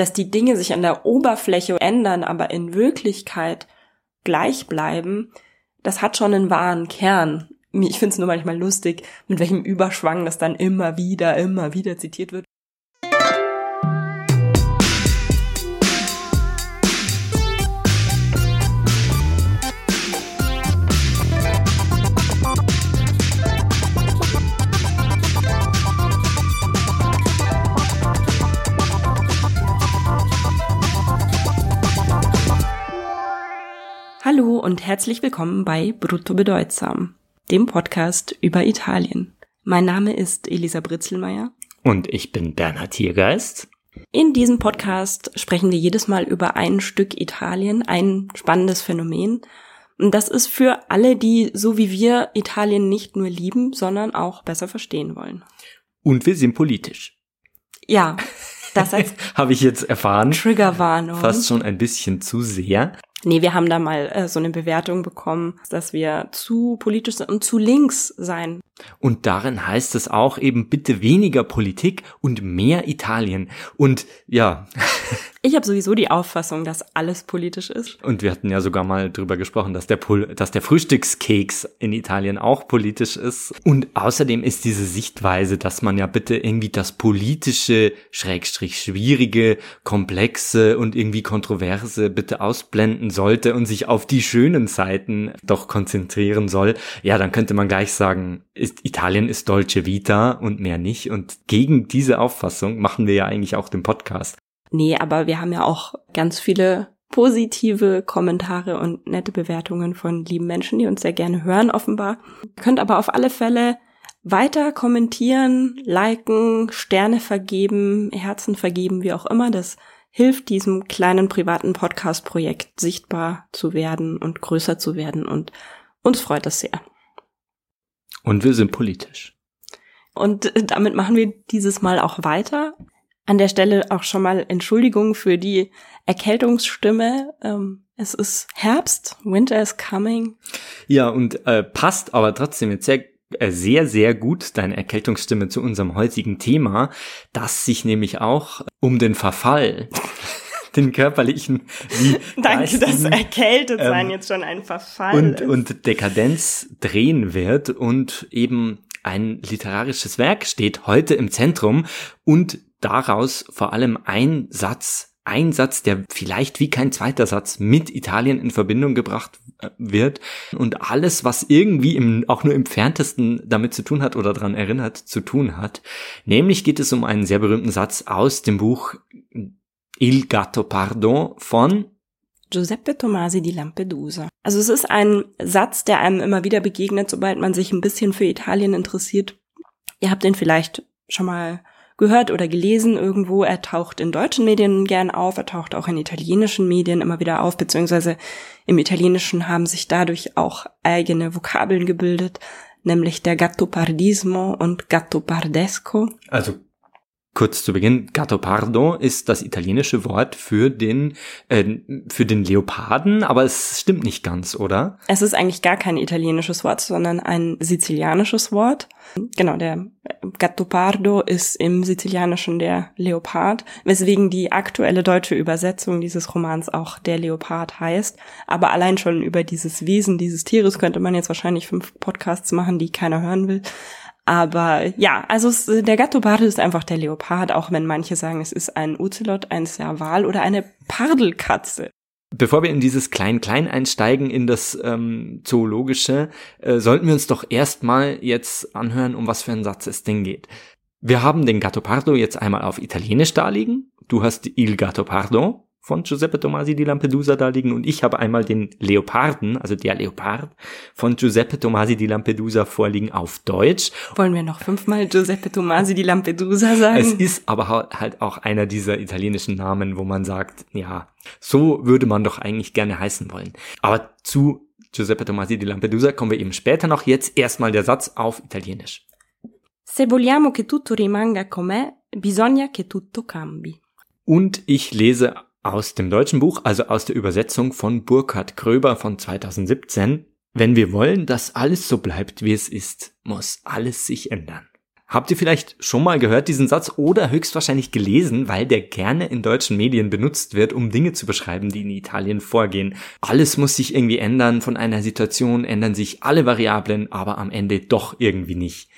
dass die Dinge sich an der Oberfläche ändern, aber in Wirklichkeit gleich bleiben, das hat schon einen wahren Kern. Ich finde es nur manchmal lustig, mit welchem Überschwang das dann immer wieder, immer wieder zitiert wird. Herzlich willkommen bei Brutto Bedeutsam, dem Podcast über Italien. Mein Name ist Elisa Britzelmeier. Und ich bin Bernhard Tiergeist. In diesem Podcast sprechen wir jedes Mal über ein Stück Italien, ein spannendes Phänomen. Und das ist für alle, die so wie wir Italien nicht nur lieben, sondern auch besser verstehen wollen. Und wir sind politisch. Ja, das als habe ich jetzt erfahren. Triggerwarnung. Fast schon ein bisschen zu sehr. Nee, wir haben da mal äh, so eine Bewertung bekommen, dass wir zu politisch und zu links sein. Und darin heißt es auch eben bitte weniger Politik und mehr Italien. Und ja. Ich habe sowieso die Auffassung, dass alles politisch ist. Und wir hatten ja sogar mal drüber gesprochen, dass der, Pol dass der Frühstückskeks in Italien auch politisch ist. Und außerdem ist diese Sichtweise, dass man ja bitte irgendwie das politische, schrägstrich schwierige, komplexe und irgendwie kontroverse bitte ausblenden sollte und sich auf die schönen Seiten doch konzentrieren soll. Ja, dann könnte man gleich sagen, ist, Italien ist Dolce Vita und mehr nicht. Und gegen diese Auffassung machen wir ja eigentlich auch den Podcast. Nee, aber wir haben ja auch ganz viele positive Kommentare und nette Bewertungen von lieben Menschen, die uns sehr gerne hören, offenbar. Ihr könnt aber auf alle Fälle weiter kommentieren, liken, Sterne vergeben, Herzen vergeben, wie auch immer. Das hilft diesem kleinen privaten Podcast-Projekt sichtbar zu werden und größer zu werden und uns freut das sehr. Und wir sind politisch. Und damit machen wir dieses Mal auch weiter. An der Stelle auch schon mal Entschuldigung für die Erkältungsstimme. Ähm, es ist Herbst, Winter is coming. Ja, und äh, passt aber trotzdem jetzt sehr äh, sehr, sehr gut deine Erkältungsstimme zu unserem heutigen Thema, das sich nämlich auch um den Verfall, den körperlichen wie Danke, dass erkältet sein ähm, jetzt schon ein Verfall und, ist. und Dekadenz drehen wird und eben ein literarisches Werk steht heute im Zentrum und daraus vor allem ein Satz, ein Satz, der vielleicht wie kein zweiter Satz mit Italien in Verbindung gebracht äh, wird und alles, was irgendwie im, auch nur im entferntesten damit zu tun hat oder daran erinnert, zu tun hat. Nämlich geht es um einen sehr berühmten Satz aus dem Buch Il Gatto Pardo von Giuseppe Tomasi di Lampedusa. Also es ist ein Satz, der einem immer wieder begegnet, sobald man sich ein bisschen für Italien interessiert. Ihr habt den vielleicht schon mal gehört oder gelesen irgendwo. Er taucht in deutschen Medien gern auf, er taucht auch in italienischen Medien immer wieder auf, beziehungsweise im Italienischen haben sich dadurch auch eigene Vokabeln gebildet, nämlich der Gattopardismo und Gattopardesco. Also Kurz zu Beginn, Gattopardo ist das italienische Wort für den, äh, für den Leoparden, aber es stimmt nicht ganz, oder? Es ist eigentlich gar kein italienisches Wort, sondern ein sizilianisches Wort. Genau, der Gattopardo ist im Sizilianischen der Leopard, weswegen die aktuelle deutsche Übersetzung dieses Romans auch der Leopard heißt. Aber allein schon über dieses Wesen dieses Tieres könnte man jetzt wahrscheinlich fünf Podcasts machen, die keiner hören will. Aber ja, also es, der Gattopardo ist einfach der Leopard, auch wenn manche sagen, es ist ein Ocelot, ein Serval oder eine Pardelkatze. Bevor wir in dieses Klein-Klein einsteigen, in das ähm, Zoologische, äh, sollten wir uns doch erstmal jetzt anhören, um was für einen Satz es denn geht. Wir haben den Gattopardo jetzt einmal auf Italienisch da liegen. Du hast Il Gattopardo von Giuseppe Tomasi di Lampedusa da liegen und ich habe einmal den Leoparden, also der Leopard von Giuseppe Tomasi di Lampedusa vorliegen auf Deutsch. Wollen wir noch fünfmal Giuseppe Tomasi di Lampedusa sagen? Es ist aber halt auch einer dieser italienischen Namen, wo man sagt, ja, so würde man doch eigentlich gerne heißen wollen. Aber zu Giuseppe Tomasi di Lampedusa kommen wir eben später noch. Jetzt erstmal der Satz auf Italienisch. Se vogliamo che tutto rimanga com'è, bisogna che tutto cambi. Und ich lese aus dem deutschen Buch, also aus der Übersetzung von Burkhard Kröber von 2017. Wenn wir wollen, dass alles so bleibt, wie es ist, muss alles sich ändern. Habt ihr vielleicht schon mal gehört diesen Satz oder höchstwahrscheinlich gelesen, weil der gerne in deutschen Medien benutzt wird, um Dinge zu beschreiben, die in Italien vorgehen. Alles muss sich irgendwie ändern, von einer Situation ändern sich alle Variablen, aber am Ende doch irgendwie nicht.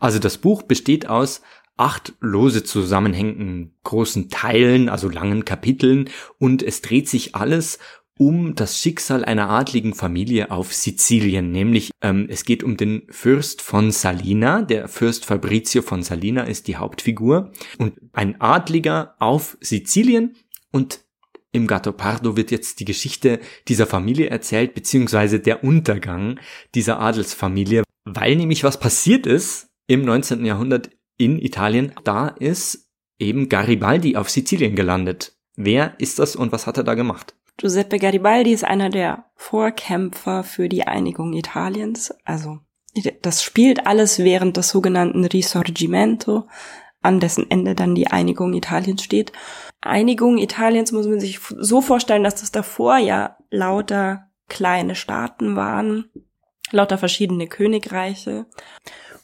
Also das Buch besteht aus acht lose zusammenhängenden großen Teilen, also langen Kapiteln und es dreht sich alles um das Schicksal einer adligen Familie auf Sizilien, nämlich ähm, es geht um den Fürst von Salina, der Fürst Fabrizio von Salina ist die Hauptfigur und ein Adliger auf Sizilien und im Gattopardo wird jetzt die Geschichte dieser Familie erzählt, beziehungsweise der Untergang dieser Adelsfamilie, weil nämlich was passiert ist im 19. Jahrhundert in Italien, da ist eben Garibaldi auf Sizilien gelandet. Wer ist das und was hat er da gemacht? Giuseppe Garibaldi ist einer der Vorkämpfer für die Einigung Italiens. Also das spielt alles während des sogenannten Risorgimento, an dessen Ende dann die Einigung Italiens steht. Einigung Italiens muss man sich so vorstellen, dass das davor ja lauter kleine Staaten waren, lauter verschiedene Königreiche.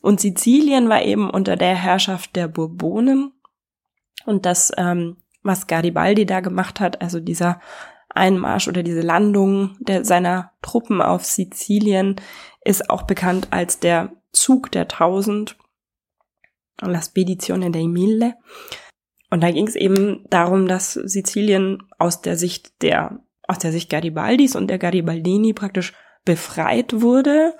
Und Sizilien war eben unter der Herrschaft der Bourbonen. Und das, ähm, was Garibaldi da gemacht hat, also dieser Einmarsch oder diese Landung der, seiner Truppen auf Sizilien ist auch bekannt als der Zug der Tausend, La Spedizione dei Mille. Und da ging es eben darum, dass Sizilien aus der Sicht der, aus der Sicht Garibaldis und der Garibaldini praktisch befreit wurde,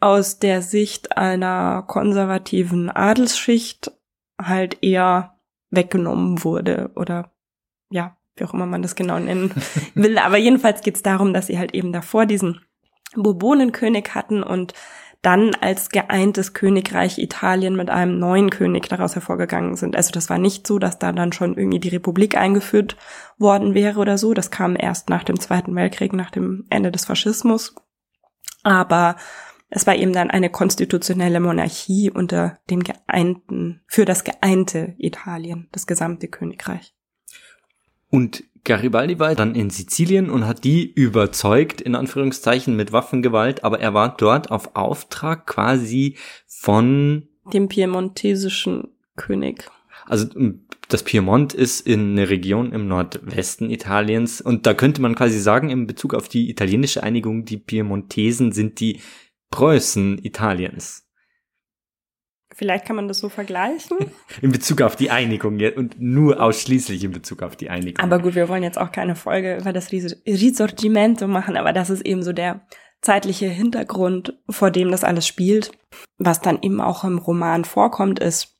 aus der Sicht einer konservativen Adelsschicht halt eher weggenommen wurde oder ja, wie auch immer man das genau nennen will. Aber jedenfalls geht es darum, dass sie halt eben davor diesen Bourbonenkönig hatten und dann als geeintes Königreich Italien mit einem neuen König daraus hervorgegangen sind. Also das war nicht so, dass da dann schon irgendwie die Republik eingeführt worden wäre oder so. Das kam erst nach dem Zweiten Weltkrieg, nach dem Ende des Faschismus. Aber es war eben dann eine konstitutionelle Monarchie unter den geeinten, für das geeinte Italien, das gesamte Königreich. Und Garibaldi war dann in Sizilien und hat die überzeugt, in Anführungszeichen, mit Waffengewalt, aber er war dort auf Auftrag quasi von dem piemontesischen König. Also das Piemont ist in eine Region im Nordwesten Italiens und da könnte man quasi sagen, in Bezug auf die italienische Einigung, die Piemontesen sind die Preußen Italiens. Vielleicht kann man das so vergleichen. In Bezug auf die Einigung und nur ausschließlich in Bezug auf die Einigung. Aber gut, wir wollen jetzt auch keine Folge über das Risorgimento machen, aber das ist eben so der zeitliche Hintergrund, vor dem das alles spielt. Was dann eben auch im Roman vorkommt, ist,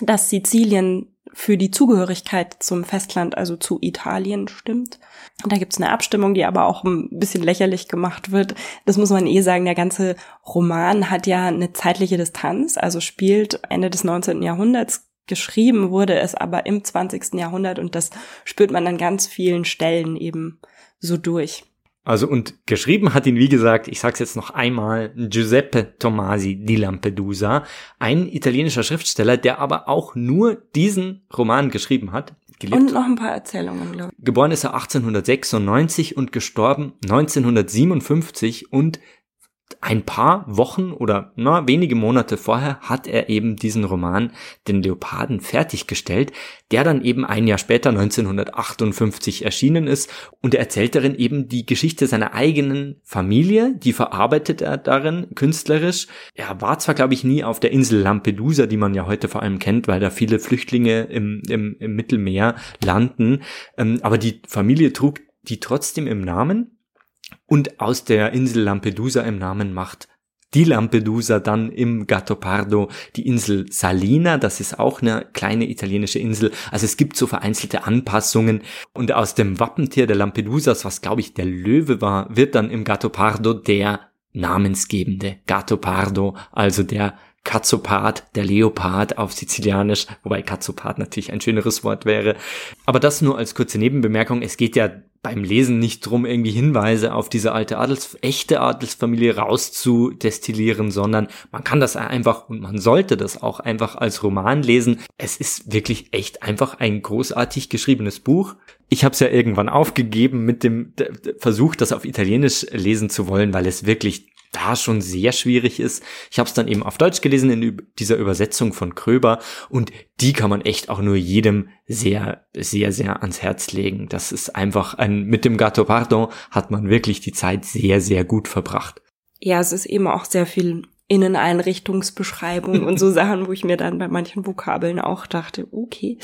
dass Sizilien für die Zugehörigkeit zum Festland, also zu Italien, stimmt. Und da gibt's eine Abstimmung, die aber auch ein bisschen lächerlich gemacht wird. Das muss man eh sagen, der ganze Roman hat ja eine zeitliche Distanz, also spielt Ende des 19. Jahrhunderts. Geschrieben wurde es aber im 20. Jahrhundert und das spürt man an ganz vielen Stellen eben so durch. Also und geschrieben hat ihn, wie gesagt, ich sag's jetzt noch einmal, Giuseppe Tomasi di Lampedusa, ein italienischer Schriftsteller, der aber auch nur diesen Roman geschrieben hat. Gelebt. Und noch ein paar Erzählungen, glaube ich. Geboren ist er 1896 und gestorben 1957 und ein paar Wochen oder na, wenige Monate vorher hat er eben diesen Roman Den Leoparden fertiggestellt, der dann eben ein Jahr später 1958 erschienen ist und er erzählt darin eben die Geschichte seiner eigenen Familie, die verarbeitet er darin künstlerisch. Er war zwar glaube ich nie auf der Insel Lampedusa, die man ja heute vor allem kennt, weil da viele Flüchtlinge im, im, im Mittelmeer landen, ähm, aber die Familie trug die trotzdem im Namen und aus der Insel Lampedusa im Namen macht die Lampedusa dann im Gattopardo die Insel Salina, das ist auch eine kleine italienische Insel. Also es gibt so vereinzelte Anpassungen und aus dem Wappentier der Lampedusas, was glaube ich der Löwe war, wird dann im Gattopardo der namensgebende Gattopardo, also der Katzopard, der Leopard auf Sizilianisch, wobei Katzopard natürlich ein schöneres Wort wäre. Aber das nur als kurze Nebenbemerkung. Es geht ja beim Lesen nicht drum, irgendwie Hinweise auf diese alte Adels, echte Adelsfamilie rauszudestillieren, sondern man kann das einfach und man sollte das auch einfach als Roman lesen. Es ist wirklich echt einfach ein großartig geschriebenes Buch. Ich habe es ja irgendwann aufgegeben mit dem Versuch, das auf Italienisch lesen zu wollen, weil es wirklich da schon sehr schwierig ist. Ich habe es dann eben auf Deutsch gelesen in dieser Übersetzung von Kröber und die kann man echt auch nur jedem sehr, sehr, sehr ans Herz legen. Das ist einfach ein, mit dem Gatto Pardon hat man wirklich die Zeit sehr, sehr gut verbracht. Ja, es ist eben auch sehr viel Inneneinrichtungsbeschreibung und so Sachen, wo ich mir dann bei manchen Vokabeln auch dachte, okay.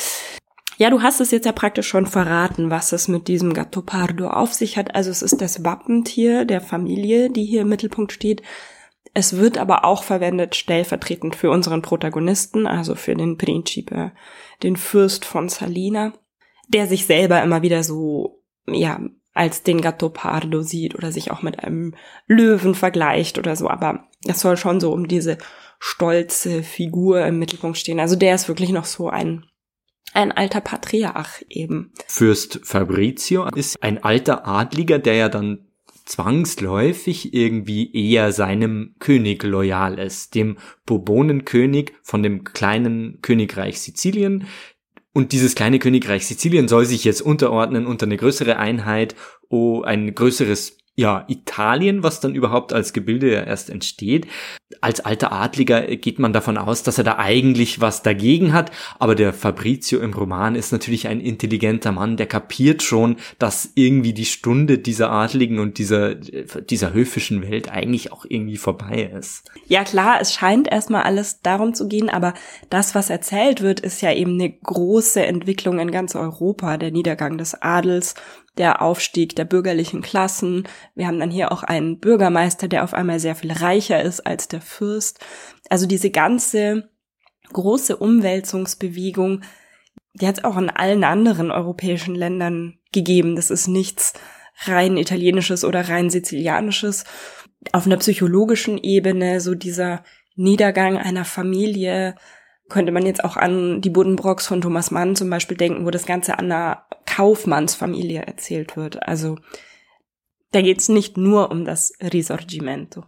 Ja, du hast es jetzt ja praktisch schon verraten, was es mit diesem Gatto Pardo auf sich hat. Also es ist das Wappentier der Familie, die hier im Mittelpunkt steht. Es wird aber auch verwendet stellvertretend für unseren Protagonisten, also für den Principe, den Fürst von Salina, der sich selber immer wieder so, ja, als den Gatto Pardo sieht oder sich auch mit einem Löwen vergleicht oder so. Aber es soll schon so um diese stolze Figur im Mittelpunkt stehen. Also der ist wirklich noch so ein ein alter Patriarch eben. Fürst Fabrizio ist ein alter Adliger, der ja dann zwangsläufig irgendwie eher seinem König loyal ist, dem Bourbonenkönig von dem kleinen Königreich Sizilien. Und dieses kleine Königreich Sizilien soll sich jetzt unterordnen unter eine größere Einheit, oh, ein größeres ja, Italien, was dann überhaupt als Gebilde ja erst entsteht. Als alter Adliger geht man davon aus, dass er da eigentlich was dagegen hat, aber der Fabrizio im Roman ist natürlich ein intelligenter Mann, der kapiert schon, dass irgendwie die Stunde dieser Adligen und dieser, dieser höfischen Welt eigentlich auch irgendwie vorbei ist. Ja klar, es scheint erstmal alles darum zu gehen, aber das, was erzählt wird, ist ja eben eine große Entwicklung in ganz Europa, der Niedergang des Adels der Aufstieg der bürgerlichen Klassen. Wir haben dann hier auch einen Bürgermeister, der auf einmal sehr viel reicher ist als der Fürst. Also diese ganze große Umwälzungsbewegung, die hat es auch in allen anderen europäischen Ländern gegeben. Das ist nichts rein italienisches oder rein sizilianisches. Auf einer psychologischen Ebene, so dieser Niedergang einer Familie, könnte man jetzt auch an die Buddenbrocks von Thomas Mann zum Beispiel denken, wo das Ganze an einer Kaufmannsfamilie erzählt wird. Also da geht es nicht nur um das Risorgimento.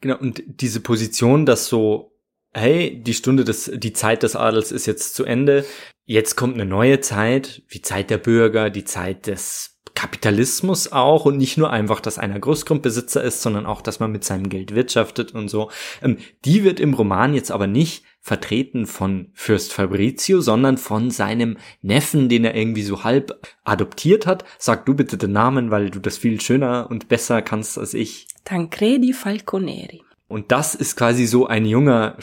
Genau, und diese Position, dass so, hey, die Stunde des, die Zeit des Adels ist jetzt zu Ende, jetzt kommt eine neue Zeit, die Zeit der Bürger, die Zeit des Kapitalismus auch und nicht nur einfach, dass einer Großgrundbesitzer ist, sondern auch, dass man mit seinem Geld wirtschaftet und so. Ähm, die wird im Roman jetzt aber nicht vertreten von Fürst Fabrizio, sondern von seinem Neffen, den er irgendwie so halb adoptiert hat. Sag du bitte den Namen, weil du das viel schöner und besser kannst als ich. Tancredi Falconeri. Und das ist quasi so ein junger,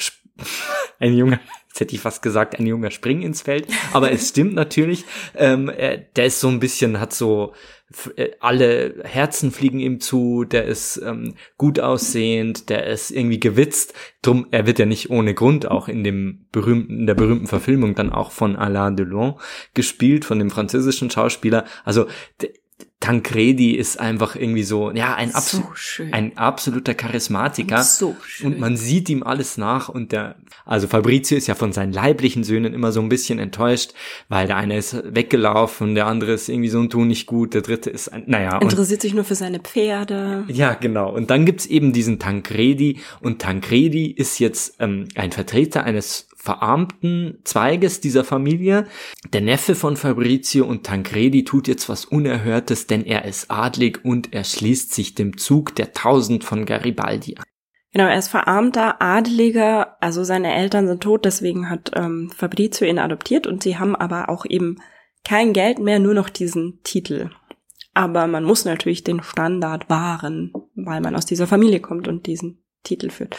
ein junger, jetzt hätte ich fast gesagt, ein junger Spring ins Feld. Aber es stimmt natürlich. Ähm, er, der ist so ein bisschen, hat so alle Herzen fliegen ihm zu, der ist ähm, gut aussehend, der ist irgendwie gewitzt. Drum, er wird ja nicht ohne Grund auch in dem berühmten, in der berühmten Verfilmung dann auch von Alain Delon gespielt, von dem französischen Schauspieler. Also Tancredi ist einfach irgendwie so, ja, ein, Abs so ein absoluter Charismatiker. So schön. Und man sieht ihm alles nach und der, also Fabrizio ist ja von seinen leiblichen Söhnen immer so ein bisschen enttäuscht, weil der eine ist weggelaufen, der andere ist irgendwie so ein Tun nicht gut, der dritte ist, ein, naja. Interessiert sich nur für seine Pferde. Ja, genau. Und dann gibt's eben diesen Tancredi und Tancredi ist jetzt ähm, ein Vertreter eines verarmten Zweiges dieser Familie. Der Neffe von Fabrizio und Tancredi tut jetzt was Unerhörtes, denn er ist adlig und er schließt sich dem Zug der Tausend von Garibaldi an. Genau, er ist verarmter Adeliger, also seine Eltern sind tot, deswegen hat ähm, Fabrizio ihn adoptiert und sie haben aber auch eben kein Geld mehr, nur noch diesen Titel. Aber man muss natürlich den Standard wahren, weil man aus dieser Familie kommt und diesen Titel führt.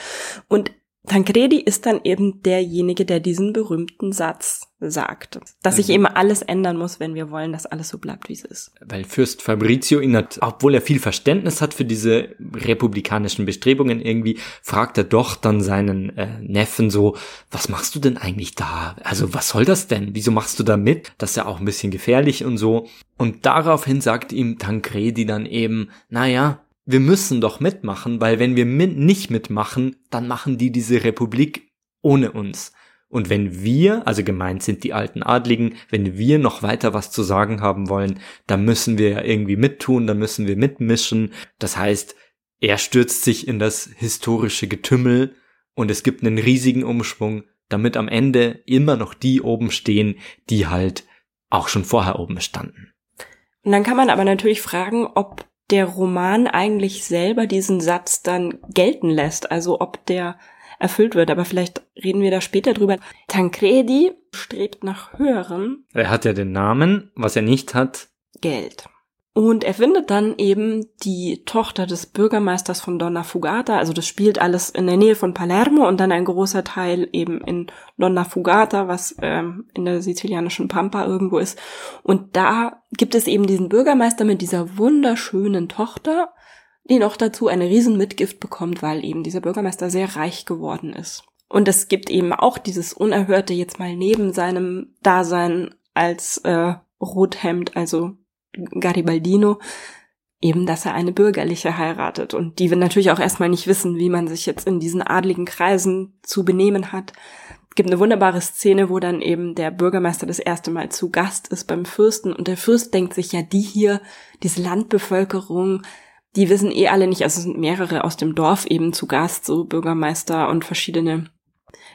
Und Tancredi ist dann eben derjenige, der diesen berühmten Satz sagt, dass sich mhm. eben alles ändern muss, wenn wir wollen, dass alles so bleibt, wie es ist. Weil Fürst Fabrizio ihn hat, obwohl er viel Verständnis hat für diese republikanischen Bestrebungen irgendwie, fragt er doch dann seinen äh, Neffen so, was machst du denn eigentlich da? Also was soll das denn? Wieso machst du da mit? Das ist ja auch ein bisschen gefährlich und so. Und daraufhin sagt ihm Tancredi dann eben, naja, wir müssen doch mitmachen, weil wenn wir mit nicht mitmachen, dann machen die diese Republik ohne uns. Und wenn wir, also gemeint sind die alten Adligen, wenn wir noch weiter was zu sagen haben wollen, dann müssen wir ja irgendwie mittun, dann müssen wir mitmischen. Das heißt, er stürzt sich in das historische Getümmel und es gibt einen riesigen Umschwung, damit am Ende immer noch die oben stehen, die halt auch schon vorher oben standen. Und dann kann man aber natürlich fragen, ob der Roman eigentlich selber diesen Satz dann gelten lässt, also ob der erfüllt wird. Aber vielleicht reden wir da später drüber. Tancredi strebt nach höherem. Er hat ja den Namen, was er nicht hat. Geld. Und er findet dann eben die Tochter des Bürgermeisters von Donna Fugata, also das spielt alles in der Nähe von Palermo und dann ein großer Teil eben in Donna Fugata, was ähm, in der sizilianischen Pampa irgendwo ist. Und da gibt es eben diesen Bürgermeister mit dieser wunderschönen Tochter, die noch dazu eine riesen Mitgift bekommt, weil eben dieser Bürgermeister sehr reich geworden ist. Und es gibt eben auch dieses Unerhörte jetzt mal neben seinem Dasein als äh, Rothemd, also Garibaldino, eben, dass er eine bürgerliche heiratet. Und die wir natürlich auch erstmal nicht wissen, wie man sich jetzt in diesen adligen Kreisen zu benehmen hat. Es gibt eine wunderbare Szene, wo dann eben der Bürgermeister das erste Mal zu Gast ist beim Fürsten. Und der Fürst denkt sich ja, die hier, diese Landbevölkerung, die wissen eh alle nicht, also es sind mehrere aus dem Dorf eben zu Gast, so Bürgermeister und verschiedene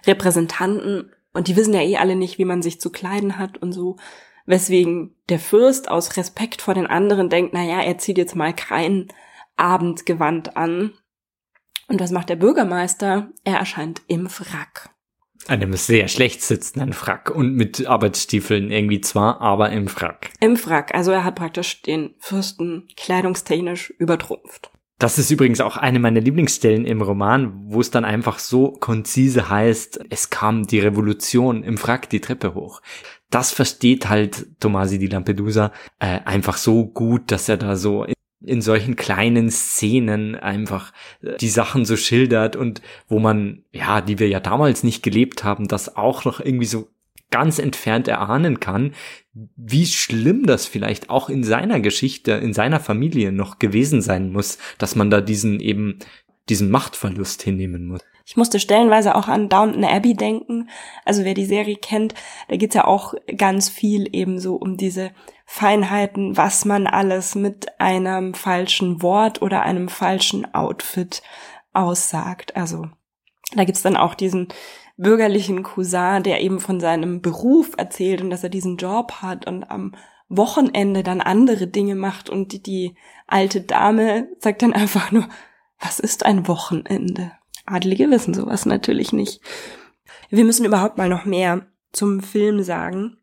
Repräsentanten. Und die wissen ja eh alle nicht, wie man sich zu kleiden hat und so weswegen der Fürst aus Respekt vor den anderen denkt, na ja, er zieht jetzt mal kein Abendgewand an. Und was macht der Bürgermeister? Er erscheint im Frack. Einem sehr schlecht sitzenden Frack und mit Arbeitsstiefeln irgendwie zwar, aber im Frack. Im Frack. Also er hat praktisch den Fürsten kleidungstechnisch übertrumpft. Das ist übrigens auch eine meiner Lieblingsstellen im Roman, wo es dann einfach so konzise heißt, es kam die Revolution im Frack die Treppe hoch. Das versteht halt Tomasi di Lampedusa äh, einfach so gut, dass er da so in, solchen kleinen Szenen einfach äh, die Sachen so schildert und wo man, ja, die wir ja damals nicht gelebt haben, das auch noch irgendwie so ganz entfernt erahnen kann, wie schlimm das vielleicht auch in seiner Geschichte, in seiner Familie noch gewesen sein muss, dass man da diesen eben, diesen Machtverlust hinnehmen muss. Ich musste stellenweise auch an Downton Abbey denken. Also wer die Serie kennt, da geht's ja auch ganz viel eben so um diese Feinheiten, was man alles mit einem falschen Wort oder einem falschen Outfit aussagt. Also da gibt's dann auch diesen bürgerlichen Cousin, der eben von seinem Beruf erzählt und dass er diesen Job hat und am Wochenende dann andere Dinge macht und die, die alte Dame sagt dann einfach nur, was ist ein Wochenende? Adlige wissen sowas natürlich nicht. Wir müssen überhaupt mal noch mehr zum Film sagen.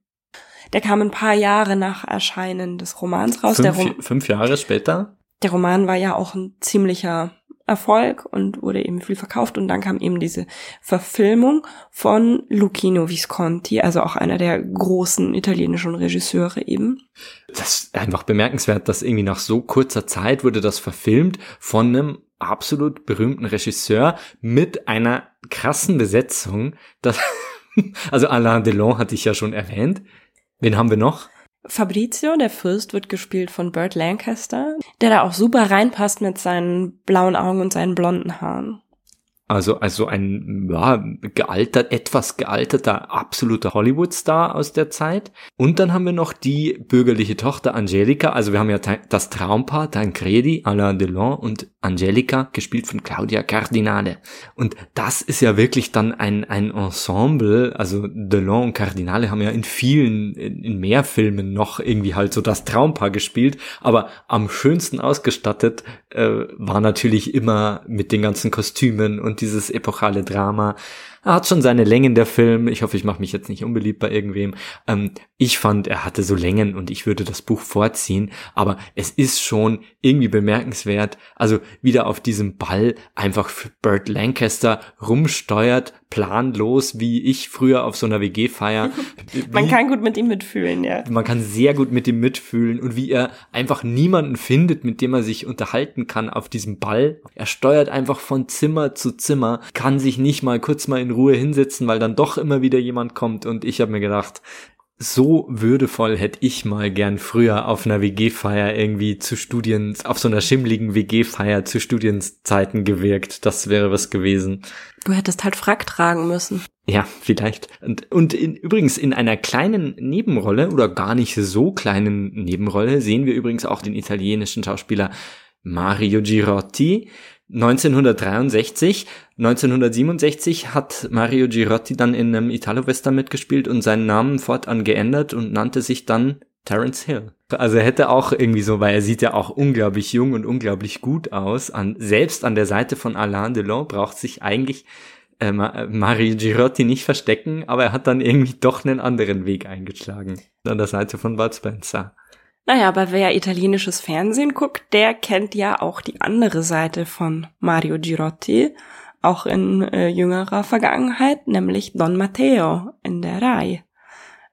Der kam ein paar Jahre nach Erscheinen des Romans raus. Fünf, Rom fünf Jahre später? Der Roman war ja auch ein ziemlicher Erfolg und wurde eben viel verkauft und dann kam eben diese Verfilmung von Lucchino Visconti, also auch einer der großen italienischen Regisseure eben. Das ist einfach bemerkenswert, dass irgendwie nach so kurzer Zeit wurde das verfilmt von einem absolut berühmten Regisseur mit einer krassen Besetzung. Das, also Alain Delon hatte ich ja schon erwähnt. Wen haben wir noch? Fabrizio, der Fürst, wird gespielt von Burt Lancaster, der da auch super reinpasst mit seinen blauen Augen und seinen blonden Haaren. Also, also ein ja, gealtert, etwas gealterter, absoluter Hollywood-Star aus der Zeit. Und dann haben wir noch die bürgerliche Tochter Angelica. Also wir haben ja das Traumpaar Tancredi, Alain Delon und Angelica, gespielt von Claudia Cardinale. Und das ist ja wirklich dann ein, ein Ensemble. Also Delon und Cardinale haben ja in vielen, in, in mehr Filmen noch irgendwie halt so das Traumpaar gespielt. Aber am schönsten ausgestattet äh, war natürlich immer mit den ganzen Kostümen und dieses epochale Drama. Er hat schon seine Längen, der Film. Ich hoffe, ich mache mich jetzt nicht unbeliebt bei irgendwem. Ähm, ich fand, er hatte so Längen und ich würde das Buch vorziehen. Aber es ist schon irgendwie bemerkenswert. Also wieder auf diesem Ball einfach Burt Lancaster rumsteuert, planlos, wie ich früher auf so einer WG-Feier. man kann gut mit ihm mitfühlen, ja. Man kann sehr gut mit ihm mitfühlen und wie er einfach niemanden findet, mit dem er sich unterhalten kann auf diesem Ball. Er steuert einfach von Zimmer zu Zimmer, kann sich nicht mal kurz mal in in Ruhe hinsetzen, weil dann doch immer wieder jemand kommt und ich habe mir gedacht, so würdevoll hätte ich mal gern früher auf einer WG-Feier irgendwie zu Studien, auf so einer schimmligen WG-Feier zu Studienzeiten gewirkt. Das wäre was gewesen. Du hättest halt Frack tragen müssen. Ja, vielleicht. Und, und in, übrigens in einer kleinen Nebenrolle oder gar nicht so kleinen Nebenrolle sehen wir übrigens auch den italienischen Schauspieler Mario Girotti, 1963, 1967 hat Mario Girotti dann in einem Italo-Western mitgespielt und seinen Namen fortan geändert und nannte sich dann Terence Hill. Also er hätte auch irgendwie so, weil er sieht ja auch unglaublich jung und unglaublich gut aus. An, selbst an der Seite von Alain Delon braucht sich eigentlich äh, Mario Girotti nicht verstecken, aber er hat dann irgendwie doch einen anderen Weg eingeschlagen. An der Seite von Bud Spencer. Naja, aber wer italienisches Fernsehen guckt, der kennt ja auch die andere Seite von Mario Girotti, auch in äh, jüngerer Vergangenheit, nämlich Don Matteo in der Rai.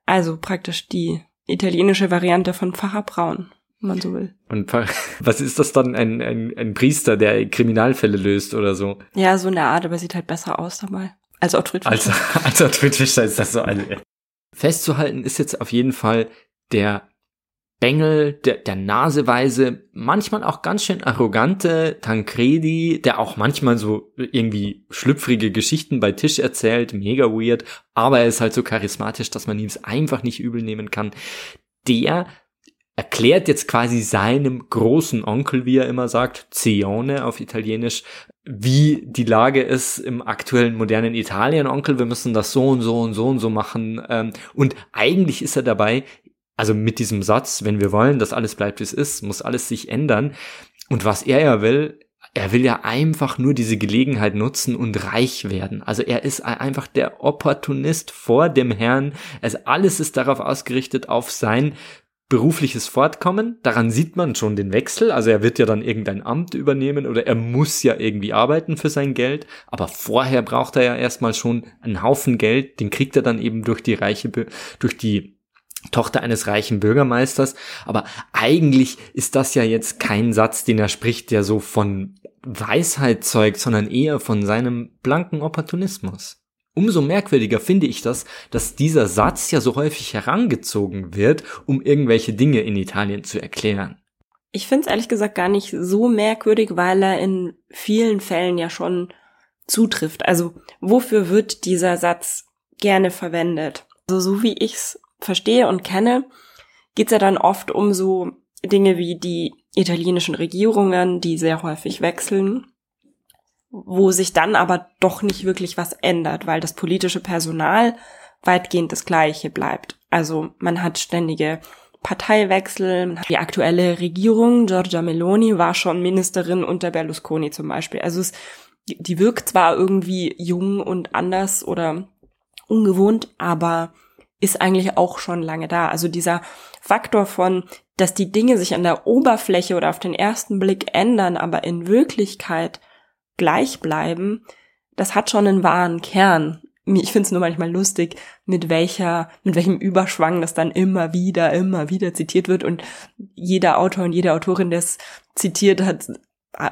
Also praktisch die italienische Variante von Pfarrer Braun, wenn man so will. Und was ist das dann, ein, ein, ein Priester, der Kriminalfälle löst oder so? Ja, so eine Art, aber sieht halt besser aus dabei. Als Ottfried Fischer. Als, als Fischer ist das so eine. Festzuhalten ist jetzt auf jeden Fall der Bengel, der, der naseweise, manchmal auch ganz schön arrogante Tancredi, der auch manchmal so irgendwie schlüpfrige Geschichten bei Tisch erzählt, mega weird, aber er ist halt so charismatisch, dass man ihm es einfach nicht übel nehmen kann. Der erklärt jetzt quasi seinem großen Onkel, wie er immer sagt, Zione auf Italienisch, wie die Lage ist im aktuellen modernen Italien. Onkel, wir müssen das so und so und so und so machen. Ähm, und eigentlich ist er dabei also mit diesem Satz, wenn wir wollen, dass alles bleibt, wie es ist, muss alles sich ändern. Und was er ja will, er will ja einfach nur diese Gelegenheit nutzen und reich werden. Also er ist einfach der Opportunist vor dem Herrn. Also alles ist darauf ausgerichtet auf sein berufliches Fortkommen. Daran sieht man schon den Wechsel. Also er wird ja dann irgendein Amt übernehmen oder er muss ja irgendwie arbeiten für sein Geld. Aber vorher braucht er ja erstmal schon einen Haufen Geld. Den kriegt er dann eben durch die reiche, durch die Tochter eines reichen Bürgermeisters. Aber eigentlich ist das ja jetzt kein Satz, den er spricht, der so von Weisheit zeugt, sondern eher von seinem blanken Opportunismus. Umso merkwürdiger finde ich das, dass dieser Satz ja so häufig herangezogen wird, um irgendwelche Dinge in Italien zu erklären. Ich finde es ehrlich gesagt gar nicht so merkwürdig, weil er in vielen Fällen ja schon zutrifft. Also wofür wird dieser Satz gerne verwendet? Also so wie ich es verstehe und kenne, geht es ja dann oft um so Dinge wie die italienischen Regierungen, die sehr häufig wechseln, wo sich dann aber doch nicht wirklich was ändert, weil das politische Personal weitgehend das gleiche bleibt. Also man hat ständige Parteiwechsel. Die aktuelle Regierung, Giorgia Meloni, war schon Ministerin unter Berlusconi zum Beispiel. Also es, die wirkt zwar irgendwie jung und anders oder ungewohnt, aber ist eigentlich auch schon lange da. Also dieser Faktor von, dass die Dinge sich an der Oberfläche oder auf den ersten Blick ändern, aber in Wirklichkeit gleich bleiben, das hat schon einen wahren Kern. Ich finde es nur manchmal lustig, mit welcher, mit welchem Überschwang das dann immer wieder, immer wieder zitiert wird und jeder Autor und jede Autorin, der es zitiert hat,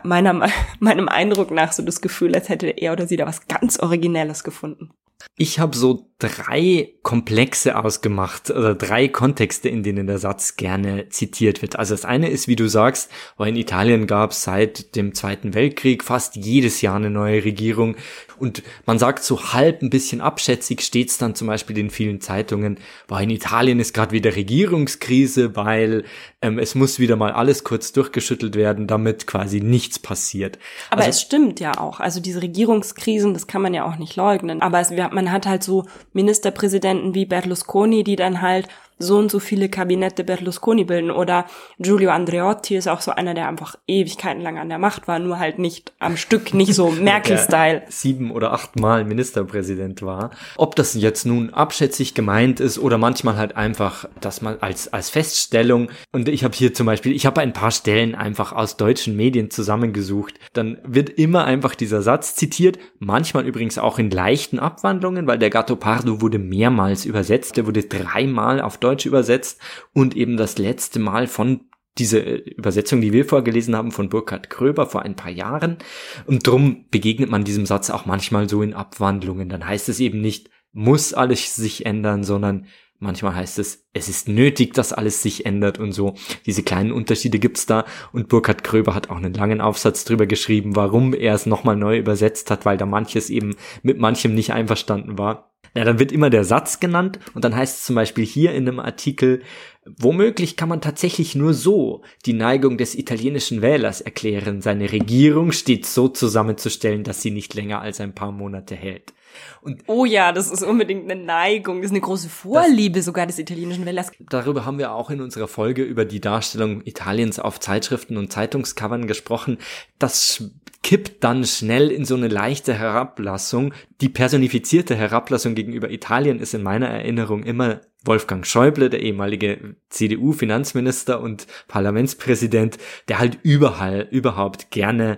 meiner, meinem Eindruck nach so das Gefühl, als hätte er oder sie da was ganz Originelles gefunden. Ich habe so drei Komplexe ausgemacht oder drei Kontexte, in denen der Satz gerne zitiert wird. Also das eine ist, wie du sagst, weil in Italien gab es seit dem Zweiten Weltkrieg fast jedes Jahr eine neue Regierung und man sagt so halb ein bisschen abschätzig steht es dann zum Beispiel in vielen Zeitungen, weil in Italien ist gerade wieder Regierungskrise, weil ähm, es muss wieder mal alles kurz durchgeschüttelt werden, damit quasi nichts passiert. Aber also, es stimmt ja auch. Also diese Regierungskrisen, das kann man ja auch nicht leugnen. Aber es, man hat halt so Ministerpräsidenten wie Berlusconi, die dann halt so und so viele Kabinette Berlusconi bilden. Oder Giulio Andreotti ist auch so einer, der einfach Ewigkeiten lang an der Macht war, nur halt nicht am Stück, nicht so Merkel-Style. sieben oder achtmal Ministerpräsident war. Ob das jetzt nun abschätzig gemeint ist oder manchmal halt einfach, dass man als, als Feststellung, und ich habe hier zum Beispiel, ich habe ein paar Stellen einfach aus deutschen Medien zusammengesucht, dann wird immer einfach dieser Satz zitiert, manchmal übrigens auch in leichten Abwandlungen, weil der Gatto Pardo wurde mehrmals übersetzt, der wurde dreimal auf Deutsch übersetzt und eben das letzte Mal von diese Übersetzung, die wir vorgelesen haben von Burkhard Kröber vor ein paar Jahren. Und drum begegnet man diesem Satz auch manchmal so in Abwandlungen. Dann heißt es eben nicht, muss alles sich ändern, sondern manchmal heißt es, es ist nötig, dass alles sich ändert und so. Diese kleinen Unterschiede gibt's da. Und Burkhard Kröber hat auch einen langen Aufsatz drüber geschrieben, warum er es nochmal neu übersetzt hat, weil da manches eben mit manchem nicht einverstanden war. Ja, dann wird immer der Satz genannt und dann heißt es zum Beispiel hier in einem Artikel, womöglich kann man tatsächlich nur so die Neigung des italienischen Wählers erklären, seine Regierung stets so zusammenzustellen, dass sie nicht länger als ein paar Monate hält. Und oh ja, das ist unbedingt eine Neigung, das ist eine große Vorliebe das, sogar des italienischen Wählers. Darüber haben wir auch in unserer Folge über die Darstellung Italiens auf Zeitschriften und Zeitungscovern gesprochen. Das kippt dann schnell in so eine leichte Herablassung. Die personifizierte Herablassung gegenüber Italien ist in meiner Erinnerung immer Wolfgang Schäuble, der ehemalige CDU-Finanzminister und Parlamentspräsident, der halt überall, überhaupt gerne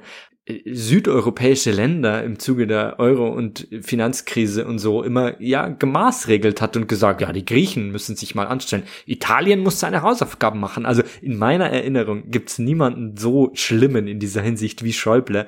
südeuropäische Länder im Zuge der Euro- und Finanzkrise und so immer ja gemaßregelt hat und gesagt, ja, die Griechen müssen sich mal anstellen. Italien muss seine Hausaufgaben machen. Also in meiner Erinnerung gibt's niemanden so schlimmen in dieser Hinsicht wie Schäuble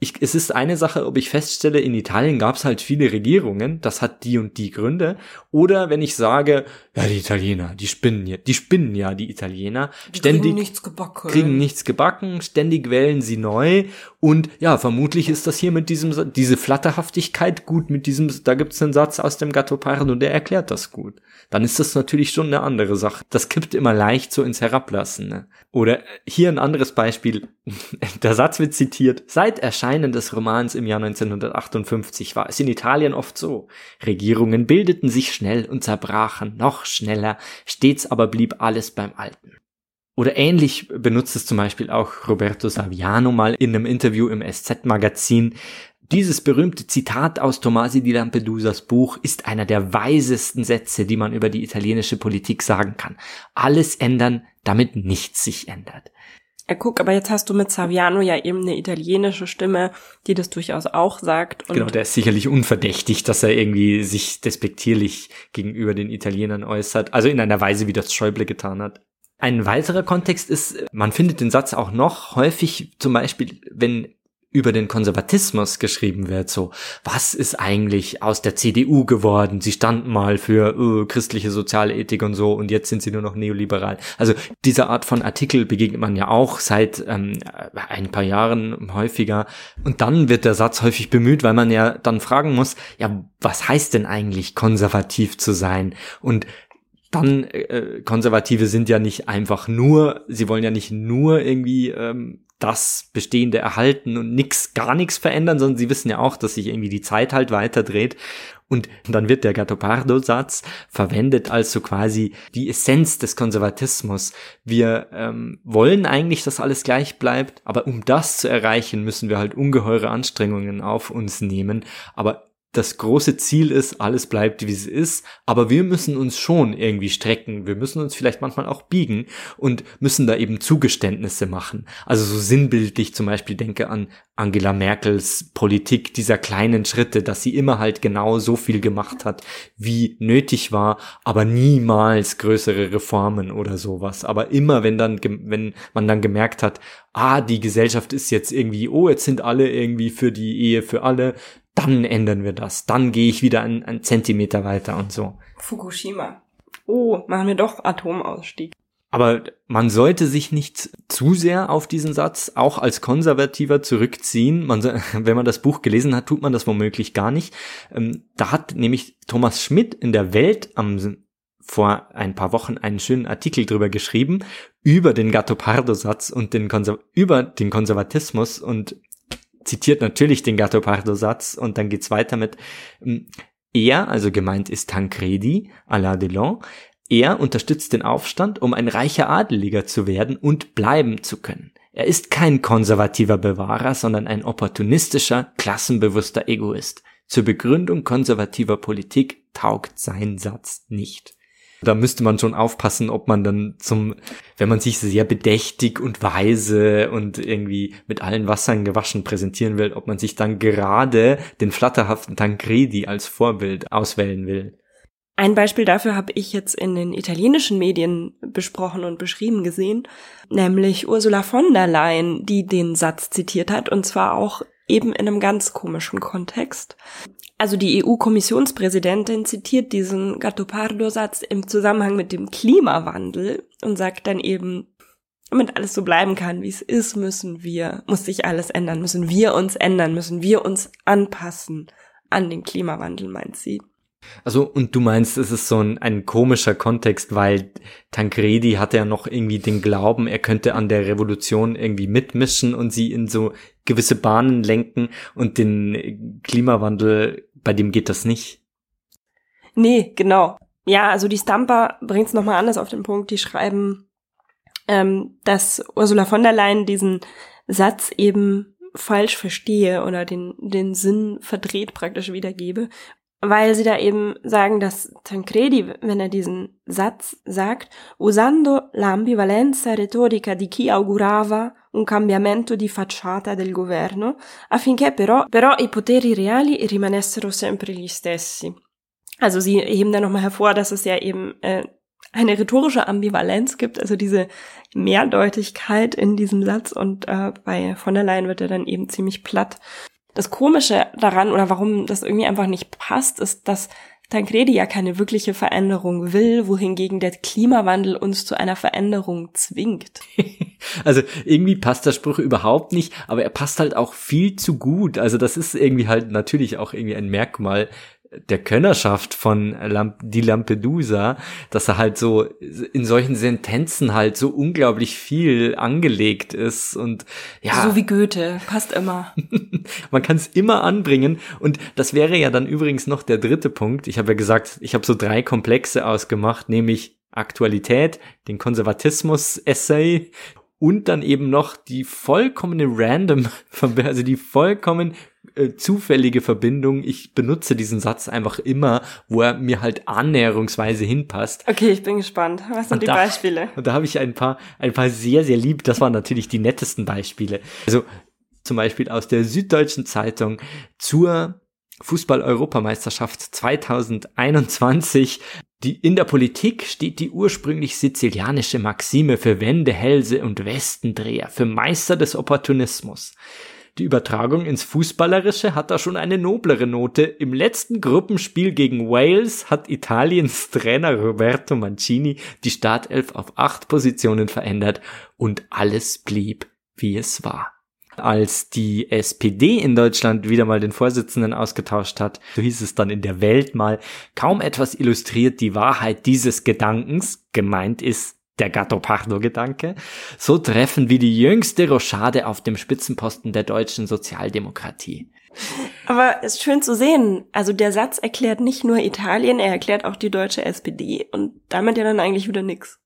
ich, es ist eine Sache, ob ich feststelle, in Italien gab es halt viele Regierungen, das hat die und die Gründe. Oder wenn ich sage, ja, die Italiener, die spinnen ja, die spinnen ja, die Italiener. Die ständig kriegen nichts gebacken. Kriegen nichts gebacken, ständig wählen sie neu. Und ja, vermutlich ist das hier mit diesem, diese Flatterhaftigkeit gut mit diesem, da gibt's einen Satz aus dem Gattopardo, der erklärt das gut. Dann ist das natürlich schon eine andere Sache. Das kippt immer leicht so ins Herablassen. Ne? Oder hier ein anderes Beispiel. Der Satz wird zitiert. Seit Erscheinen des Romans im Jahr 1958 war es in Italien oft so. Regierungen bildeten sich schnell und zerbrachen noch schneller, stets aber blieb alles beim Alten. Oder ähnlich benutzt es zum Beispiel auch Roberto Saviano mal in einem Interview im SZ-Magazin. Dieses berühmte Zitat aus Tomasi di Lampedusas Buch ist einer der weisesten Sätze, die man über die italienische Politik sagen kann. Alles ändern, damit nichts sich ändert. Ja, guck, aber jetzt hast du mit Saviano ja eben eine italienische Stimme, die das durchaus auch sagt. genau, der ist sicherlich unverdächtig, dass er irgendwie sich despektierlich gegenüber den Italienern äußert. Also in einer Weise, wie das Schäuble getan hat. Ein weiterer Kontext ist, man findet den Satz auch noch häufig, zum Beispiel, wenn über den Konservatismus geschrieben wird, so, was ist eigentlich aus der CDU geworden? Sie standen mal für uh, christliche soziale Ethik und so und jetzt sind sie nur noch neoliberal. Also diese Art von Artikel begegnet man ja auch seit ähm, ein paar Jahren häufiger und dann wird der Satz häufig bemüht, weil man ja dann fragen muss, ja, was heißt denn eigentlich konservativ zu sein? Und dann äh, Konservative sind ja nicht einfach nur, sie wollen ja nicht nur irgendwie ähm, das Bestehende erhalten und nix, gar nichts verändern, sondern sie wissen ja auch, dass sich irgendwie die Zeit halt weiterdreht. Und dann wird der Gattopardo-Satz verwendet als so quasi die Essenz des Konservatismus. Wir ähm, wollen eigentlich, dass alles gleich bleibt, aber um das zu erreichen, müssen wir halt ungeheure Anstrengungen auf uns nehmen. Aber das große Ziel ist, alles bleibt wie es ist, aber wir müssen uns schon irgendwie strecken. Wir müssen uns vielleicht manchmal auch biegen und müssen da eben Zugeständnisse machen. Also so sinnbildlich zum Beispiel denke an Angela Merkels Politik dieser kleinen Schritte, dass sie immer halt genau so viel gemacht hat, wie nötig war, aber niemals größere Reformen oder sowas. Aber immer, wenn dann, wenn man dann gemerkt hat, ah, die Gesellschaft ist jetzt irgendwie, oh, jetzt sind alle irgendwie für die Ehe für alle, dann ändern wir das. Dann gehe ich wieder einen, einen Zentimeter weiter und so. Fukushima. Oh, machen wir doch Atomausstieg. Aber man sollte sich nicht zu sehr auf diesen Satz auch als Konservativer zurückziehen. Man, wenn man das Buch gelesen hat, tut man das womöglich gar nicht. Ähm, da hat nämlich Thomas Schmidt in der Welt am vor ein paar Wochen einen schönen Artikel drüber geschrieben über den Gattopardo-Satz und den Konser über den Konservatismus und zitiert natürlich den Gattopardo-Satz und dann geht's weiter mit hm, er, also gemeint ist Tancredi, Alain Delon, er unterstützt den Aufstand, um ein reicher Adeliger zu werden und bleiben zu können. Er ist kein konservativer Bewahrer, sondern ein opportunistischer, klassenbewusster Egoist. Zur Begründung konservativer Politik taugt sein Satz nicht. Da müsste man schon aufpassen, ob man dann zum, wenn man sich sehr bedächtig und weise und irgendwie mit allen Wassern gewaschen präsentieren will, ob man sich dann gerade den flatterhaften Tancredi als Vorbild auswählen will. Ein Beispiel dafür habe ich jetzt in den italienischen Medien besprochen und beschrieben gesehen, nämlich Ursula von der Leyen, die den Satz zitiert hat, und zwar auch eben in einem ganz komischen Kontext. Also die EU-Kommissionspräsidentin zitiert diesen Gattopardo-Satz im Zusammenhang mit dem Klimawandel und sagt dann eben, damit alles so bleiben kann, wie es ist, müssen wir, muss sich alles ändern, müssen wir uns ändern, müssen wir uns anpassen an den Klimawandel, meint sie. Also, und du meinst, es ist so ein, ein komischer Kontext, weil Tancredi hatte ja noch irgendwie den Glauben, er könnte an der Revolution irgendwie mitmischen und sie in so gewisse Bahnen lenken und den Klimawandel, bei dem geht das nicht. Nee, genau. Ja, also die Stamper bringt es nochmal anders auf den Punkt. Die schreiben, ähm, dass Ursula von der Leyen diesen Satz eben falsch verstehe oder den, den Sinn verdreht praktisch wiedergebe, weil sie da eben sagen, dass Tancredi, wenn er diesen Satz sagt, usando l'ambivalenza retorica di chi augurava un cambiamento di facciata del governo, affinché però, però i poteri reali rimanessero sempre gli stessi. Also sie heben da nochmal hervor, dass es ja eben äh, eine rhetorische Ambivalenz gibt, also diese Mehrdeutigkeit in diesem Satz und äh, bei von der Leyen wird er dann eben ziemlich platt. Das Komische daran oder warum das irgendwie einfach nicht passt, ist, dass Tancredi ja keine wirkliche Veränderung will, wohingegen der Klimawandel uns zu einer Veränderung zwingt. Also irgendwie passt der Spruch überhaupt nicht, aber er passt halt auch viel zu gut. Also das ist irgendwie halt natürlich auch irgendwie ein Merkmal der Könnerschaft von Lamp die Lampedusa, dass er halt so in solchen Sentenzen halt so unglaublich viel angelegt ist und ja. So wie Goethe, passt immer. Man kann es immer anbringen und das wäre ja dann übrigens noch der dritte Punkt. Ich habe ja gesagt, ich habe so drei Komplexe ausgemacht, nämlich Aktualität, den Konservatismus-Essay und dann eben noch die vollkommene random, also die vollkommen äh, zufällige Verbindung. Ich benutze diesen Satz einfach immer, wo er mir halt annäherungsweise hinpasst. Okay, ich bin gespannt. Was sind und die da, Beispiele? Und da habe ich ein paar, ein paar sehr, sehr lieb. Das waren natürlich die nettesten Beispiele. Also zum Beispiel aus der Süddeutschen Zeitung zur Fußball-Europameisterschaft 2021. Die, in der Politik steht die ursprünglich sizilianische Maxime für Wende, Hälse und Westendreher, für Meister des Opportunismus. Die Übertragung ins Fußballerische hat da schon eine noblere Note. Im letzten Gruppenspiel gegen Wales hat Italiens Trainer Roberto Mancini die Startelf auf acht Positionen verändert und alles blieb, wie es war. Als die SPD in Deutschland wieder mal den Vorsitzenden ausgetauscht hat, so hieß es dann in der Welt mal, kaum etwas illustriert die Wahrheit dieses Gedankens, gemeint ist der Gatto-Pardo-Gedanke, so treffen wie die jüngste Rochade auf dem Spitzenposten der deutschen Sozialdemokratie. Aber es ist schön zu sehen. Also der Satz erklärt nicht nur Italien, er erklärt auch die deutsche SPD und damit ja dann eigentlich wieder nix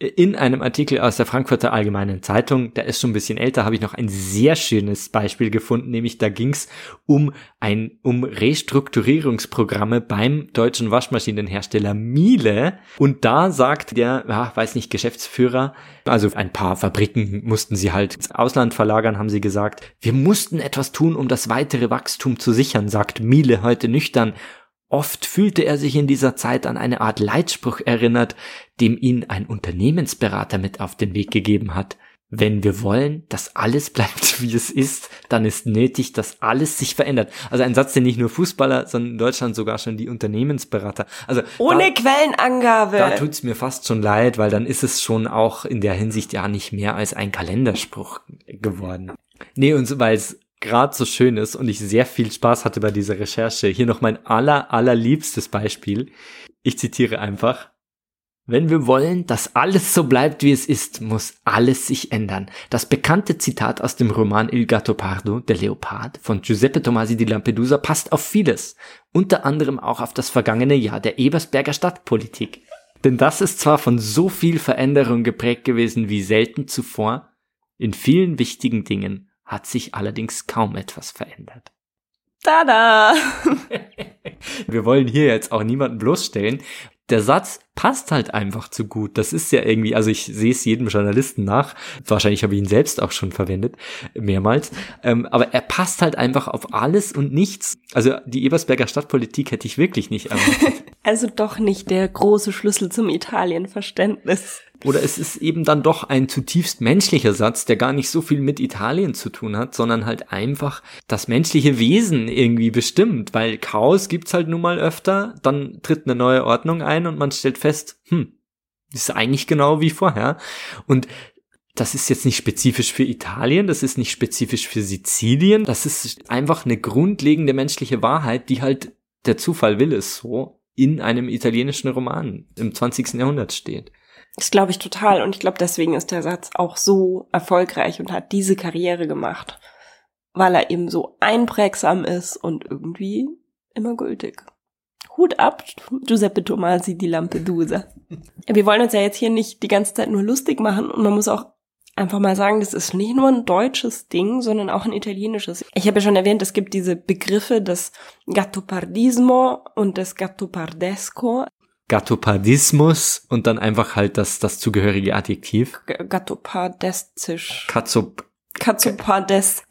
in einem Artikel aus der Frankfurter Allgemeinen Zeitung, der ist schon ein bisschen älter, habe ich noch ein sehr schönes Beispiel gefunden, nämlich da ging es um ein um Restrukturierungsprogramme beim deutschen Waschmaschinenhersteller Miele. Und da sagt der, ja, weiß nicht, Geschäftsführer, also ein paar Fabriken mussten sie halt ins Ausland verlagern, haben sie gesagt, wir mussten etwas tun, um das weitere Wachstum zu sichern, sagt Miele heute nüchtern. Oft fühlte er sich in dieser Zeit an eine Art Leitspruch erinnert, dem ihn ein Unternehmensberater mit auf den Weg gegeben hat. Wenn wir wollen, dass alles bleibt, wie es ist, dann ist nötig, dass alles sich verändert. Also ein Satz, den nicht nur Fußballer, sondern in Deutschland sogar schon die Unternehmensberater. Also ohne da, Quellenangabe. Da tut's mir fast schon leid, weil dann ist es schon auch in der Hinsicht ja nicht mehr als ein Kalenderspruch geworden. Nee, und weil es gerade so schön ist und ich sehr viel Spaß hatte bei dieser Recherche. Hier noch mein aller, allerliebstes Beispiel. Ich zitiere einfach. Wenn wir wollen, dass alles so bleibt, wie es ist, muss alles sich ändern. Das bekannte Zitat aus dem Roman Il Gattopardo, der Leopard, von Giuseppe Tomasi di Lampedusa passt auf vieles. Unter anderem auch auf das vergangene Jahr der Ebersberger Stadtpolitik. Denn das ist zwar von so viel Veränderung geprägt gewesen wie selten zuvor, in vielen wichtigen Dingen hat sich allerdings kaum etwas verändert. Tada! Wir wollen hier jetzt auch niemanden bloßstellen. Der Satz passt halt einfach zu gut. Das ist ja irgendwie, also ich sehe es jedem Journalisten nach. Wahrscheinlich habe ich ihn selbst auch schon verwendet, mehrmals. Ähm, aber er passt halt einfach auf alles und nichts. Also die Ebersberger Stadtpolitik hätte ich wirklich nicht erwartet. Also doch nicht der große Schlüssel zum Italienverständnis. Oder es ist eben dann doch ein zutiefst menschlicher Satz, der gar nicht so viel mit Italien zu tun hat, sondern halt einfach das menschliche Wesen irgendwie bestimmt, weil Chaos gibt's halt nun mal öfter, dann tritt eine neue Ordnung ein und man stellt fest, hm, ist eigentlich genau wie vorher. Und das ist jetzt nicht spezifisch für Italien, das ist nicht spezifisch für Sizilien, das ist einfach eine grundlegende menschliche Wahrheit, die halt der Zufall will es so, in einem italienischen Roman im 20. Jahrhundert steht. Das glaube ich total. Und ich glaube, deswegen ist der Satz auch so erfolgreich und hat diese Karriere gemacht. Weil er eben so einprägsam ist und irgendwie immer gültig. Hut ab, Giuseppe Tomasi di Lampedusa. Wir wollen uns ja jetzt hier nicht die ganze Zeit nur lustig machen und man muss auch einfach mal sagen, das ist nicht nur ein deutsches Ding, sondern auch ein italienisches. Ich habe ja schon erwähnt, es gibt diese Begriffe des Gattopardismo und des Gattopardesco. Gattopardismus und dann einfach halt das, das zugehörige Adjektiv. Gattopardestisch. Katzop Katzopadesk.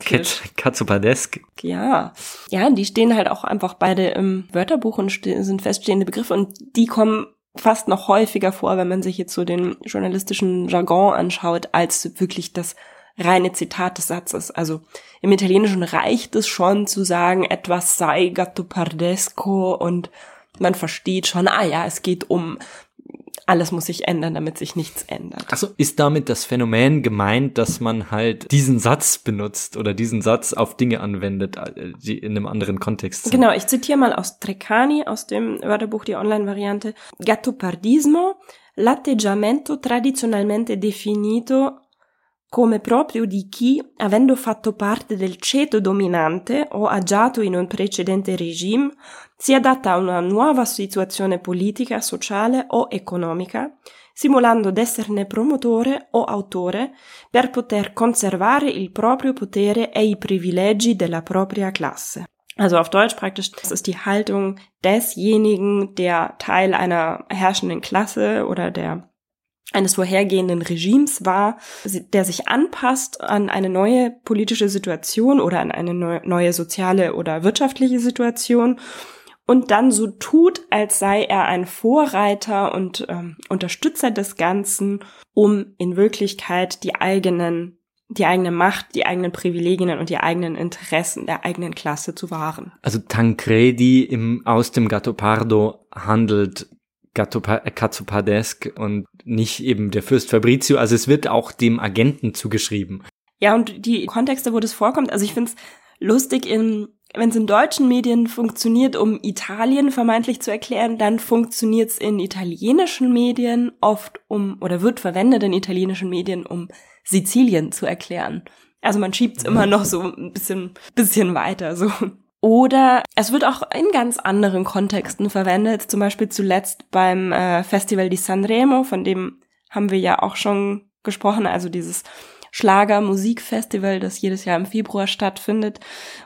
Katzopadesk. Ja. Ja, die stehen halt auch einfach beide im Wörterbuch und sind feststehende Begriffe und die kommen fast noch häufiger vor, wenn man sich jetzt so den journalistischen Jargon anschaut, als wirklich das reine Zitat des Satzes. Also im Italienischen reicht es schon zu sagen, etwas sei gattopardesco und man versteht schon, ah ja, es geht um alles muss sich ändern, damit sich nichts ändert. Also ist damit das Phänomen gemeint, dass man halt diesen Satz benutzt oder diesen Satz auf Dinge anwendet, äh, die in einem anderen Kontext sind? Genau, ich zitiere mal aus Treccani, aus dem Wörterbuch, die Online-Variante. Gattopardismo, l'atteggiamento tradizionalmente definito come proprio di chi, avendo fatto parte del ceto dominante o agiato in un precedente regime, si adatta a una nuova situazione politica, sociale o economica, simulando d'esserne promotore o autore per poter conservare il proprio potere e i privilegi della propria classe. Also auf Deutsch praktisch, das ist die Haltung desjenigen, der Teil einer herrschenden Klasse oder der eines vorhergehenden Regimes war, der sich anpasst an eine neue politische Situation oder an eine neue soziale oder wirtschaftliche Situation und dann so tut, als sei er ein Vorreiter und ähm, Unterstützer des Ganzen, um in Wirklichkeit die eigenen die eigene Macht, die eigenen Privilegien und die eigenen Interessen der eigenen Klasse zu wahren. Also Tancredi im, aus dem Gattopardo handelt Katsupadesk und nicht eben der Fürst Fabrizio. Also es wird auch dem Agenten zugeschrieben. Ja, und die Kontexte, wo das vorkommt, also ich finde es lustig, wenn es in deutschen Medien funktioniert, um Italien vermeintlich zu erklären, dann funktioniert es in italienischen Medien oft um, oder wird verwendet in italienischen Medien, um Sizilien zu erklären. Also man schiebt es immer noch so ein bisschen, bisschen weiter, so. Oder es wird auch in ganz anderen Kontexten verwendet, zum Beispiel zuletzt beim äh, Festival di Sanremo, von dem haben wir ja auch schon gesprochen, also dieses Schlager-Musikfestival, das jedes Jahr im Februar stattfindet.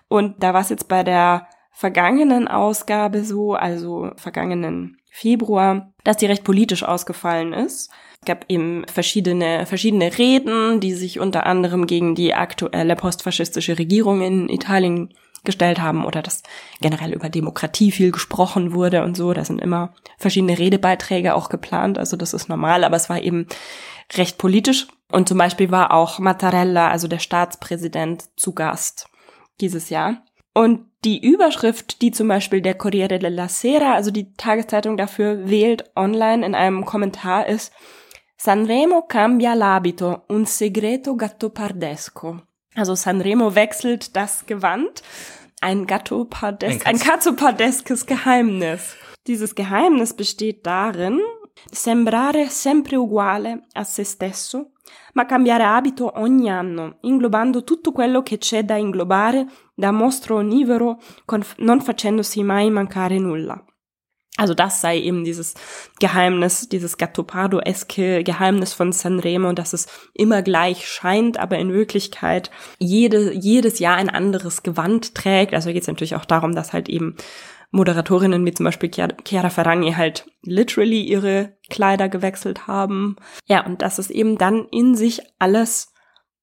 Und da war es jetzt bei der vergangenen Ausgabe so, also vergangenen Februar, dass die recht politisch ausgefallen ist. Es gab eben verschiedene, verschiedene Reden, die sich unter anderem gegen die aktuelle postfaschistische Regierung in Italien gestellt haben oder dass generell über Demokratie viel gesprochen wurde und so. Da sind immer verschiedene Redebeiträge auch geplant, also das ist normal, aber es war eben recht politisch. Und zum Beispiel war auch Mattarella, also der Staatspräsident, zu Gast dieses Jahr. Und die Überschrift, die zum Beispiel der Corriere della Sera, also die Tageszeitung dafür wählt online in einem Kommentar ist Sanremo cambia l'abito, un segreto gattopardesco. Also Sanremo wechselt das Gewand. Ein Gattopardes ein, ein Katzopardeskes Geheimnis. Dieses Geheimnis besteht darin, sembrare sempre uguale a se stesso, ma cambiare abito ogni anno, inglobando tutto quello che c'è da inglobare da mostro onnivoro, non facendosi mai mancare nulla. Also das sei eben dieses Geheimnis, dieses Gattopardo-eske Geheimnis von Sanremo, dass es immer gleich scheint, aber in Wirklichkeit jede, jedes Jahr ein anderes Gewand trägt. Also geht es natürlich auch darum, dass halt eben Moderatorinnen wie zum Beispiel Chiara Ferragni halt literally ihre Kleider gewechselt haben. Ja, und dass es eben dann in sich alles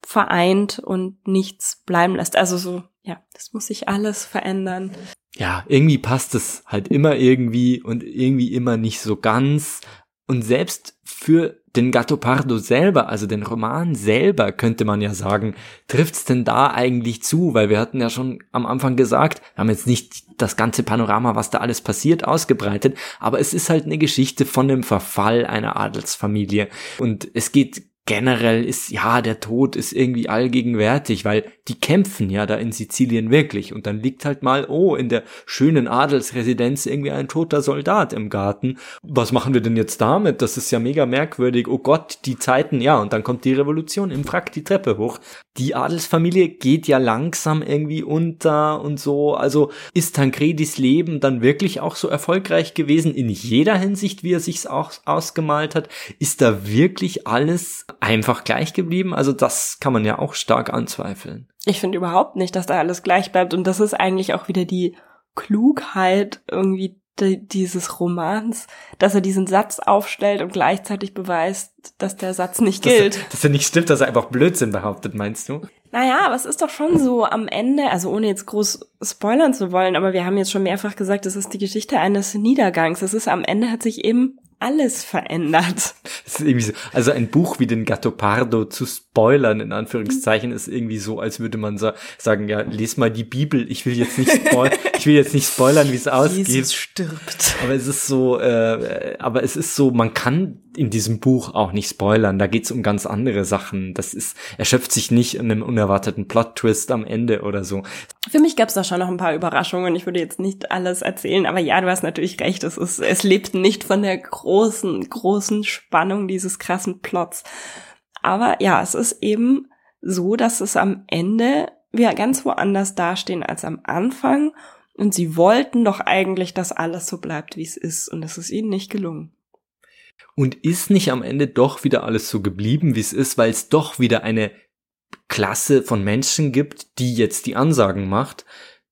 vereint und nichts bleiben lässt. Also so, ja, das muss sich alles verändern ja, irgendwie passt es halt immer irgendwie und irgendwie immer nicht so ganz. Und selbst für den Gattopardo selber, also den Roman selber, könnte man ja sagen, trifft's denn da eigentlich zu? Weil wir hatten ja schon am Anfang gesagt, wir haben jetzt nicht das ganze Panorama, was da alles passiert, ausgebreitet, aber es ist halt eine Geschichte von dem Verfall einer Adelsfamilie. Und es geht generell ist, ja, der Tod ist irgendwie allgegenwärtig, weil die kämpfen ja da in Sizilien wirklich. Und dann liegt halt mal, oh, in der schönen Adelsresidenz irgendwie ein toter Soldat im Garten. Was machen wir denn jetzt damit? Das ist ja mega merkwürdig. Oh Gott, die Zeiten, ja. Und dann kommt die Revolution im Frack die Treppe hoch. Die Adelsfamilie geht ja langsam irgendwie unter und so. Also ist Tancredis Leben dann wirklich auch so erfolgreich gewesen in jeder Hinsicht, wie er sich's auch ausgemalt hat? Ist da wirklich alles einfach gleich geblieben? Also das kann man ja auch stark anzweifeln. Ich finde überhaupt nicht, dass da alles gleich bleibt. Und das ist eigentlich auch wieder die Klugheit irgendwie dieses Romans, dass er diesen Satz aufstellt und gleichzeitig beweist, dass der Satz nicht gilt. Dass er, dass er nicht stimmt, dass er einfach Blödsinn behauptet, meinst du? Naja, aber es ist doch schon so am Ende, also ohne jetzt groß spoilern zu wollen, aber wir haben jetzt schon mehrfach gesagt, es ist die Geschichte eines Niedergangs. Es ist am Ende hat sich eben alles verändert. So, also ein Buch wie den Gattopardo zu spoilern, in Anführungszeichen, ist irgendwie so, als würde man sa sagen, ja, les mal die Bibel, ich will jetzt nicht spoilern, ich will jetzt nicht spoilern, wie es ausgeht. Jesus stirbt. Aber es ist so, äh, aber es ist so, man kann in diesem Buch auch nicht spoilern. Da geht's um ganz andere Sachen. Das ist, erschöpft sich nicht in einem unerwarteten Plot-Twist am Ende oder so. Für mich gab's da schon noch ein paar Überraschungen. Ich würde jetzt nicht alles erzählen, aber ja, du hast natürlich recht. Es ist, es lebt nicht von der großen, großen Spannung dieses krassen Plots. Aber ja, es ist eben so, dass es am Ende wir ganz woanders dastehen als am Anfang. Und sie wollten doch eigentlich, dass alles so bleibt, wie es ist. Und es ist ihnen nicht gelungen. Und ist nicht am Ende doch wieder alles so geblieben, wie es ist, weil es doch wieder eine Klasse von Menschen gibt, die jetzt die Ansagen macht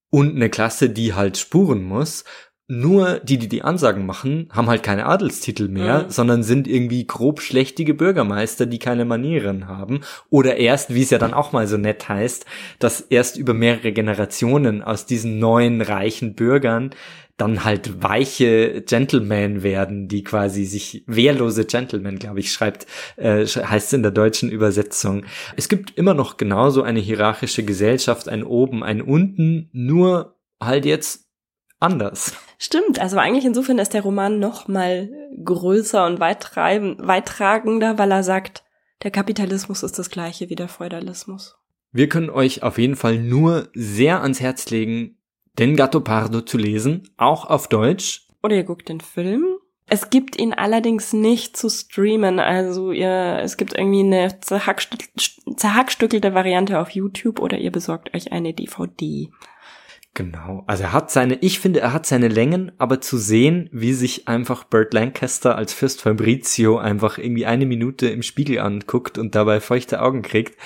und eine Klasse, die halt spuren muss. Nur die, die die Ansagen machen, haben halt keine Adelstitel mehr, mhm. sondern sind irgendwie grob schlechtige Bürgermeister, die keine Manieren haben. Oder erst, wie es ja dann auch mal so nett heißt, dass erst über mehrere Generationen aus diesen neuen reichen Bürgern dann halt weiche Gentlemen werden, die quasi sich wehrlose Gentlemen, glaube ich, schreibt, äh, heißt es in der deutschen Übersetzung. Es gibt immer noch genauso eine hierarchische Gesellschaft, ein oben, ein unten, nur halt jetzt anders. Stimmt, also eigentlich insofern ist der Roman noch mal größer und weittragender, weil er sagt, der Kapitalismus ist das gleiche wie der Feudalismus. Wir können euch auf jeden Fall nur sehr ans Herz legen, den Gattopardo zu lesen, auch auf Deutsch. Oder ihr guckt den Film. Es gibt ihn allerdings nicht zu streamen, also ihr, es gibt irgendwie eine zerhackstückelte Variante auf YouTube oder ihr besorgt euch eine DVD. Genau. Also er hat seine, ich finde, er hat seine Längen, aber zu sehen, wie sich einfach Burt Lancaster als Fürst Fabrizio einfach irgendwie eine Minute im Spiegel anguckt und dabei feuchte Augen kriegt,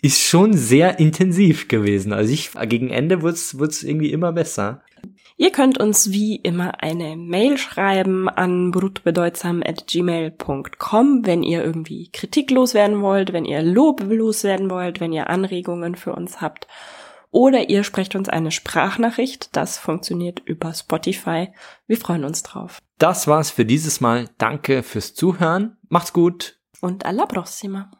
ist schon sehr intensiv gewesen. Also ich, gegen Ende wird's, wird's irgendwie immer besser. Ihr könnt uns wie immer eine Mail schreiben an brutbedeutsam.gmail.com, wenn ihr irgendwie Kritik loswerden wollt, wenn ihr Lob loswerden wollt, wenn ihr Anregungen für uns habt. Oder ihr sprecht uns eine Sprachnachricht. Das funktioniert über Spotify. Wir freuen uns drauf. Das war's für dieses Mal. Danke fürs Zuhören. Macht's gut. Und alla prossima.